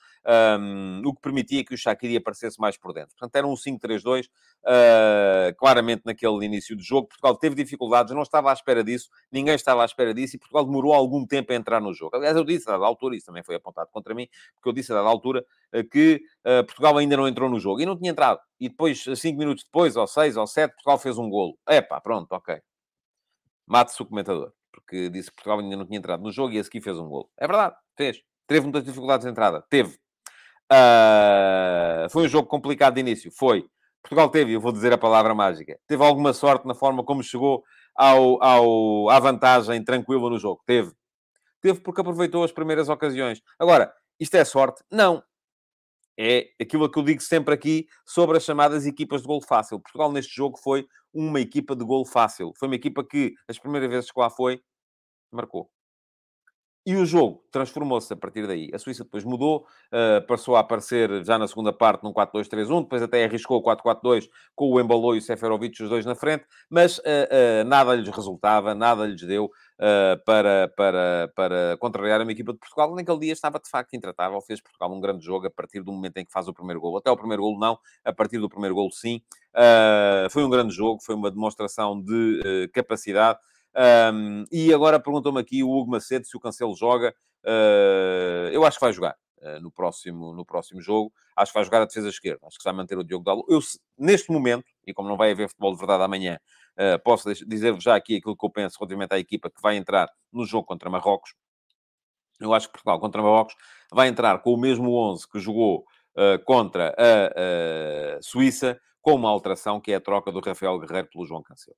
um, o que permitia que o Shaqiri aparecesse mais por dentro. Portanto, era um 5-3-2, uh, claramente naquele início do jogo. Portugal teve dificuldades, não estava à espera disso, ninguém estava à espera disso, e Portugal demorou algum tempo a entrar no jogo. Aliás, eu disse a dada altura, isso também foi apontado contra mim, porque eu disse a dada altura que Portugal ainda não entrou no jogo, e não tinha entrado. E depois, cinco minutos depois, ou seis, ou sete, Portugal fez um golo. Epá, pronto, ok. Mate-se o comentador, porque disse que Portugal ainda não tinha entrado no jogo e esse aqui fez um gol. É verdade, fez. Teve muitas dificuldades de entrada, teve. Uh, foi um jogo complicado de início, foi. Portugal teve, eu vou dizer a palavra mágica, teve alguma sorte na forma como chegou ao, ao, à vantagem tranquila no jogo. Teve. Teve porque aproveitou as primeiras ocasiões. Agora, isto é sorte? Não é aquilo que eu digo sempre aqui sobre as chamadas equipas de gol fácil. Portugal neste jogo foi uma equipa de gol fácil. Foi uma equipa que, as primeiras vezes que lá foi, marcou. E o jogo transformou-se a partir daí. A Suíça depois mudou, uh, passou a aparecer já na segunda parte num 4-2-3-1, depois até arriscou o 4-4-2 com o Embalou e o Seferovic, os dois na frente, mas uh, uh, nada lhes resultava, nada lhes deu para, para, para contrariar uma equipa de Portugal. Naquele dia estava de facto intratável, fez Portugal um grande jogo a partir do momento em que faz o primeiro gol. Até o primeiro gol não, a partir do primeiro gol sim. foi um grande jogo, foi uma demonstração de capacidade. Um, e agora perguntou-me aqui o Hugo Macedo se o Cancelo joga. Uh, eu acho que vai jogar uh, no, próximo, no próximo jogo. Acho que vai jogar a defesa esquerda. Acho que vai manter o Diogo Dalo. Eu, neste momento, e como não vai haver futebol de verdade amanhã, uh, posso dizer-vos já aqui aquilo que eu penso relativamente à equipa que vai entrar no jogo contra Marrocos. Eu acho que Portugal contra Marrocos vai entrar com o mesmo 11 que jogou contra a Suíça, com uma alteração que é a troca do Rafael Guerreiro pelo João Cancelo.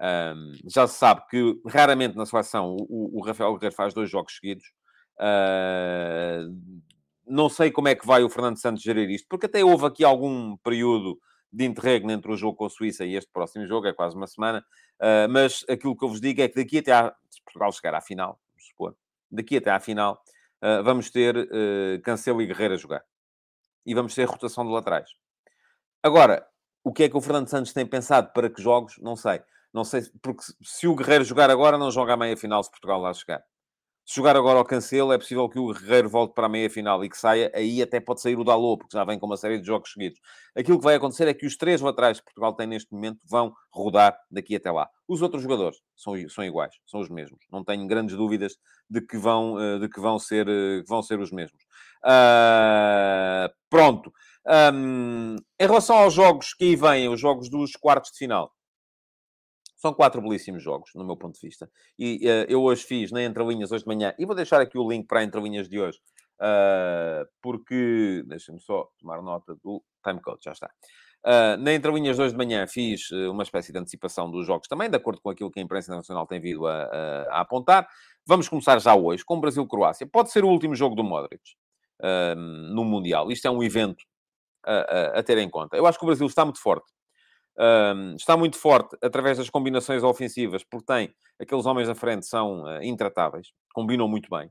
Um, já se sabe que raramente na seleção o, o Rafael Guerreiro faz dois jogos seguidos. Uh, não sei como é que vai o Fernando Santos gerir isto, porque até houve aqui algum período de interregno entre o jogo com a Suíça e este próximo jogo, é quase uma semana. Uh, mas aquilo que eu vos digo é que daqui até à... Se Portugal chegar à final, vamos supor, daqui até à final, uh, vamos ter uh, Cancelo e Guerreiro a jogar. E vamos ter rotação de laterais. Agora, o que é que o Fernando Santos tem pensado para que jogos? Não sei. Não sei, porque se o Guerreiro jogar agora, não joga a meia-final se Portugal lá chegar. Se jogar agora ao Cancelo, é possível que o Guerreiro volte para a meia-final e que saia. Aí até pode sair o Dalot, porque já vem com uma série de jogos seguidos. Aquilo que vai acontecer é que os três laterais que Portugal tem neste momento vão rodar daqui até lá. Os outros jogadores são, são iguais, são os mesmos. Não tenho grandes dúvidas de que vão, eh, de que vão, ser, eh, vão ser os mesmos. Uh, pronto. Um, em relação aos jogos que aí vêm, os jogos dos quartos de final, são quatro belíssimos jogos, no meu ponto de vista. E uh, eu hoje fiz na Entrelinhas, hoje de manhã, e vou deixar aqui o link para a Entrelinhas de hoje, uh, porque, deixa-me só tomar nota do timecode, já está. Uh, na Entrelinhas de hoje de manhã fiz uma espécie de antecipação dos jogos também, de acordo com aquilo que a imprensa internacional tem vindo a, a, a apontar. Vamos começar já hoje com Brasil-Croácia. Pode ser o último jogo do Modric no Mundial. Isto é um evento a, a, ter em conta. Eu acho que o Brasil está muito forte um, está muito forte através das combinações ofensivas, porque tem aqueles homens à frente são uh, intratáveis, combinam muito bem.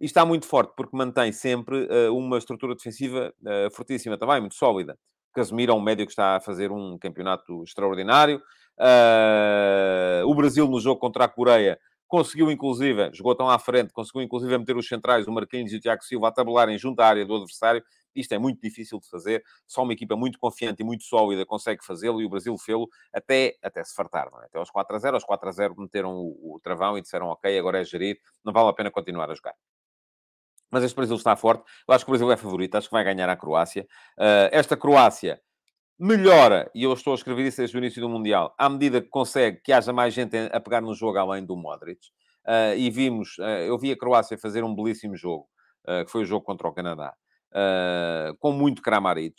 E está muito forte porque mantém sempre uh, uma estrutura defensiva uh, fortíssima também, muito sólida. Casemiro é um médio que está a fazer um campeonato extraordinário. o Brasil, no jogo contra a Coreia, conseguiu inclusive, jogou tão à frente, conseguiu inclusive meter os centrais, o Marquinhos e o Tiago Silva, a tabularem junto à área do adversário isto é muito difícil de fazer, só uma equipa muito confiante e muito sólida consegue fazê-lo e o Brasil fê-lo até, até se fartar, é? Até aos 4 a 0, aos 4 a 0 meteram o, o travão e disseram ok, agora é gerir, não vale a pena continuar a jogar. Mas este Brasil está forte, eu acho que o Brasil é favorito, acho que vai ganhar a Croácia. Uh, esta Croácia melhora, e eu estou a escrever isso desde o início do Mundial, à medida que consegue que haja mais gente a pegar no jogo além do Modric. Uh, e vimos, uh, eu vi a Croácia fazer um belíssimo jogo, uh, que foi o jogo contra o Canadá uh, com muito Kramaric.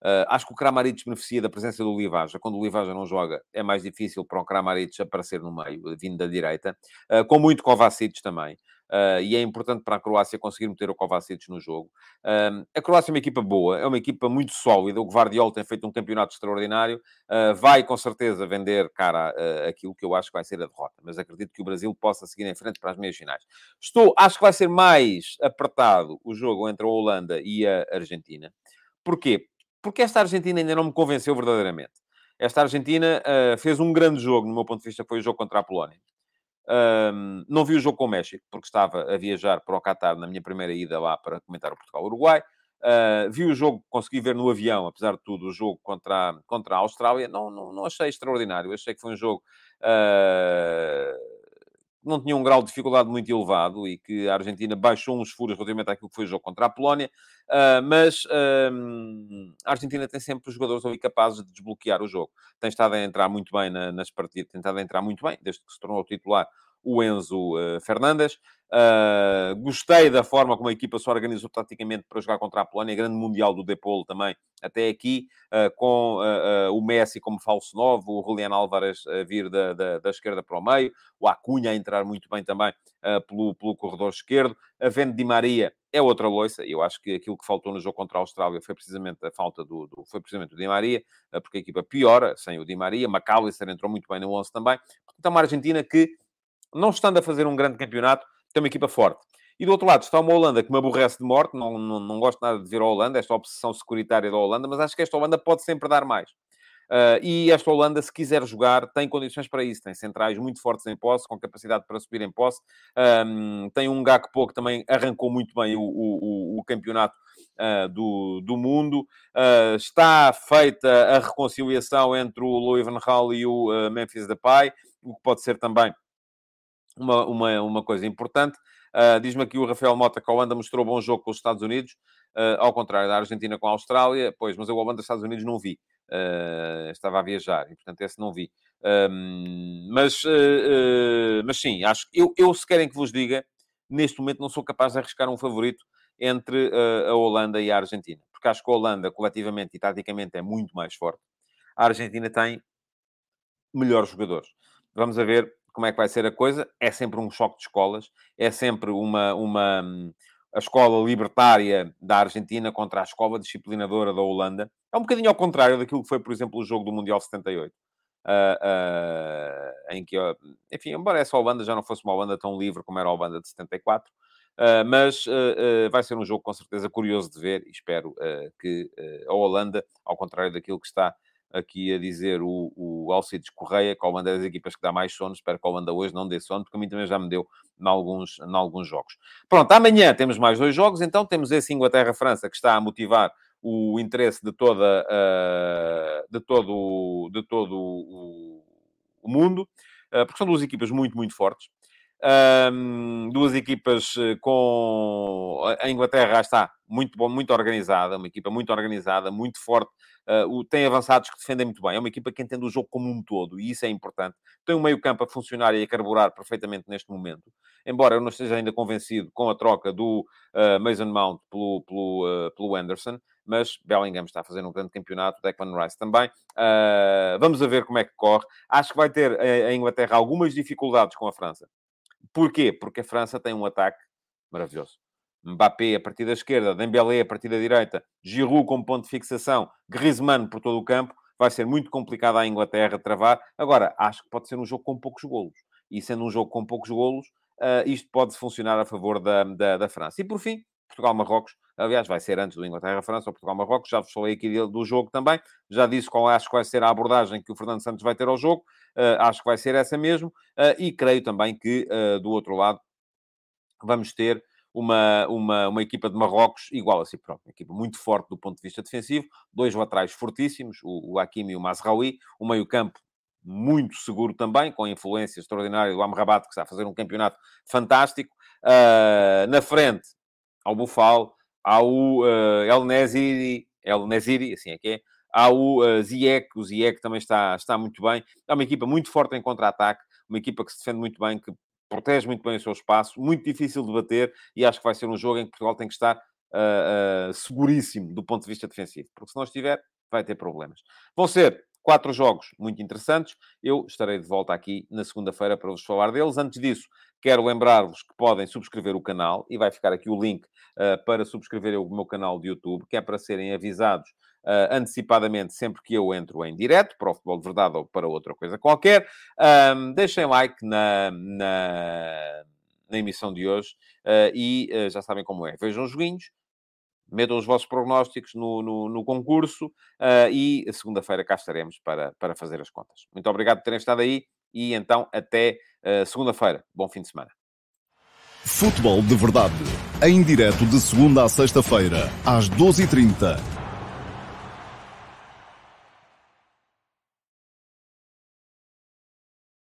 Uh, acho que o Kramaric beneficia da presença do Livaja. Quando o Livaja não joga, é mais difícil para o Kramaric aparecer no meio, vindo da direita. Uh, com muito Kovacic também. Uh, e é importante para a Croácia conseguir meter o Kovacic no jogo. Uh, a Croácia é uma equipa boa, é uma equipa muito sólida. O Guardiola tem feito um campeonato extraordinário. Uh, vai, com certeza, vender cara aquilo que eu acho que vai ser a derrota. Mas acredito que o Brasil possa seguir em frente para as meias finais. Estou, acho que vai ser mais apertado o jogo entre a Holanda e a Argentina. Porquê? Porque esta Argentina ainda não me convenceu verdadeiramente. Esta Argentina fez um grande jogo, no meu ponto de vista, foi o jogo contra a Polónia. Um, não vi o jogo com o México, porque estava a viajar para o Qatar na minha primeira ida lá para comentar o Portugal-Uruguai. Uh, vi o jogo, consegui ver no avião, apesar de tudo, o jogo contra a, contra a Austrália. Não, não, não achei extraordinário. Achei que foi um jogo uh, não tinha um grau de dificuldade muito elevado e que a Argentina baixou uns furos relativamente àquilo que foi o jogo contra a Polónia. Uh, mas a Argentina tem sempre os jogadores ali capazes de desbloquear o jogo. Tem estado a entrar muito bem na, nas partidas, tem estado a entrar muito bem, desde que se tornou titular o Enzo uh, Fernandes. Uh, gostei da forma como a equipa se organizou taticamente para jogar contra a Polónia, grande mundial do Depolo também, até aqui, uh, com o Messi como falso novo, o Julián Álvares a vir da, da, da, esquerda para o meio, o Acunha a entrar muito bem também pelo, pelo corredor esquerdo, a Vende Di Maria é outra loiça, eu acho que aquilo que faltou no jogo contra a Austrália foi precisamente a falta do, do foi precisamente o Di Maria, porque a equipa piora sem o Di Maria, McAllister entrou muito bem no 11 também, então uma Argentina que não estando a fazer um grande campeonato, tem uma equipa forte. E do outro lado está uma Holanda que me aborrece de morte, não, não, não gosto nada de ver a Holanda, esta obsessão securitária da Holanda, mas acho que esta Holanda pode sempre dar mais. Uh, e esta Holanda, se quiser jogar, tem condições para isso. Tem centrais muito fortes em posse, com capacidade para subir em posse. Um, tem um Gakpo que também arrancou muito bem o, o, o campeonato uh, do, do mundo. Uh, está feita a reconciliação entre o Louis Van Gaal e o Memphis Depay, o que pode ser também uma, uma, uma coisa importante. Diz-me aqui o Rafael Mota que a Holanda mostrou bom jogo com os Estados Unidos, ao contrário da Argentina com a Austrália. Pois, mas a Holanda dos Estados Unidos não vi. Uh, estava a viajar e, portanto, esse não vi. Mas, uh, uh, mas sim, acho que eu, eu, se querem que vos diga, neste momento não sou capaz de arriscar um favorito entre a Holanda e a Argentina, porque acho que a Holanda, coletivamente e taticamente, é muito mais forte. A Argentina tem melhores jogadores. Vamos a ver como é que vai ser a coisa. É sempre um choque de escolas, é sempre uma, uma a escola libertária da Argentina contra a escola disciplinadora da Holanda. É um bocadinho ao contrário daquilo que foi, por exemplo, o jogo do Mundial 78. Uh, uh, em que, enfim, embora essa Holanda já não fosse uma Holanda tão livre como era a Holanda de 74, uh, mas uh, vai ser um jogo com certeza curioso de ver e espero que a Holanda, ao contrário daquilo que está aqui a dizer o, o Alcides Correia, que a Holanda é das equipas que dá mais sono. Espero que a Holanda hoje não dê sono, porque a mim também já me deu em alguns, em alguns jogos. Pronto, amanhã temos mais dois jogos, então temos esse Inglaterra-França que está a motivar o interesse de toda uh, de todo de todo o, o mundo uh, porque são duas equipas muito muito fortes um, duas equipas eh, com a Inglaterra está muito bom, muito organizada, uma equipa muito organizada, muito forte, uh, tem avançados que defendem muito bem. É uma equipa que entende o jogo como um todo e isso é importante. Tem um meio-campo a funcionar e a carburar perfeitamente neste momento. Embora eu não esteja ainda convencido com a troca do uh, Mason Mount pelo, pelo, uh, pelo Anderson, mas Bellingham está a fazer um grande campeonato, Declan Rice também. Uh, vamos a ver como é que corre. Acho que vai ter a Inglaterra algumas dificuldades com a França. Porquê? Porque a França tem um ataque maravilhoso. Mbappé a partir da esquerda, Dembélé a partir da direita, Giroud como ponto de fixação, Griezmann por todo o campo. Vai ser muito complicado à Inglaterra travar. Agora, acho que pode ser um jogo com poucos golos. E sendo um jogo com poucos golos, uh, isto pode funcionar a favor da, da, da França. E por fim, Portugal-Marrocos. Aliás, vai ser antes do Inglaterra-França ou Portugal-Marrocos. Já vos falei aqui do jogo também. Já disse qual acho que vai ser a abordagem que o Fernando Santos vai ter ao jogo. Uh, acho que vai ser essa mesmo. Uh, e creio também que, uh, do outro lado, vamos ter uma, uma, uma equipa de Marrocos igual a si própria. Uma equipa muito forte do ponto de vista defensivo. Dois laterais fortíssimos, o, o Hakimi e o Mazraoui. O meio-campo muito seguro também, com a influência extraordinária do Amrabat, que está a fazer um campeonato fantástico. na frente, ao Bufal, ao uh, El Neziri, El Neziri, assim é que é, há o uh, Ziyech, o Ziyech também está, está muito bem. É uma equipa muito forte em contra-ataque, uma equipa que se defende muito bem, que protege muito bem o seu espaço, muito difícil de bater e acho que vai ser um jogo em que Portugal tem que estar uh, uh, seguríssimo do ponto de vista defensivo, porque se não estiver, vai ter problemas. Vão ser quatro jogos muito interessantes. Eu estarei de volta aqui na segunda-feira para vos falar deles. Antes disso, quero lembrar-vos que podem subscrever o canal e vai ficar aqui o link uh, para subscrever o meu canal de YouTube, que é para serem avisados uh, antecipadamente sempre que eu entro em direto, para o futebol de verdade ou para outra coisa qualquer. Um, deixem like na, na, na emissão de hoje uh, e já sabem como é. Vejam os joguinhos metam os vossos prognósticos no, no, no concurso uh, e segunda-feira cá estaremos para, para fazer as contas. Muito obrigado por terem estado aí e então até uh, segunda-feira. Bom fim de semana. Futebol de Verdade, em direto de segunda a sexta-feira, às 12h30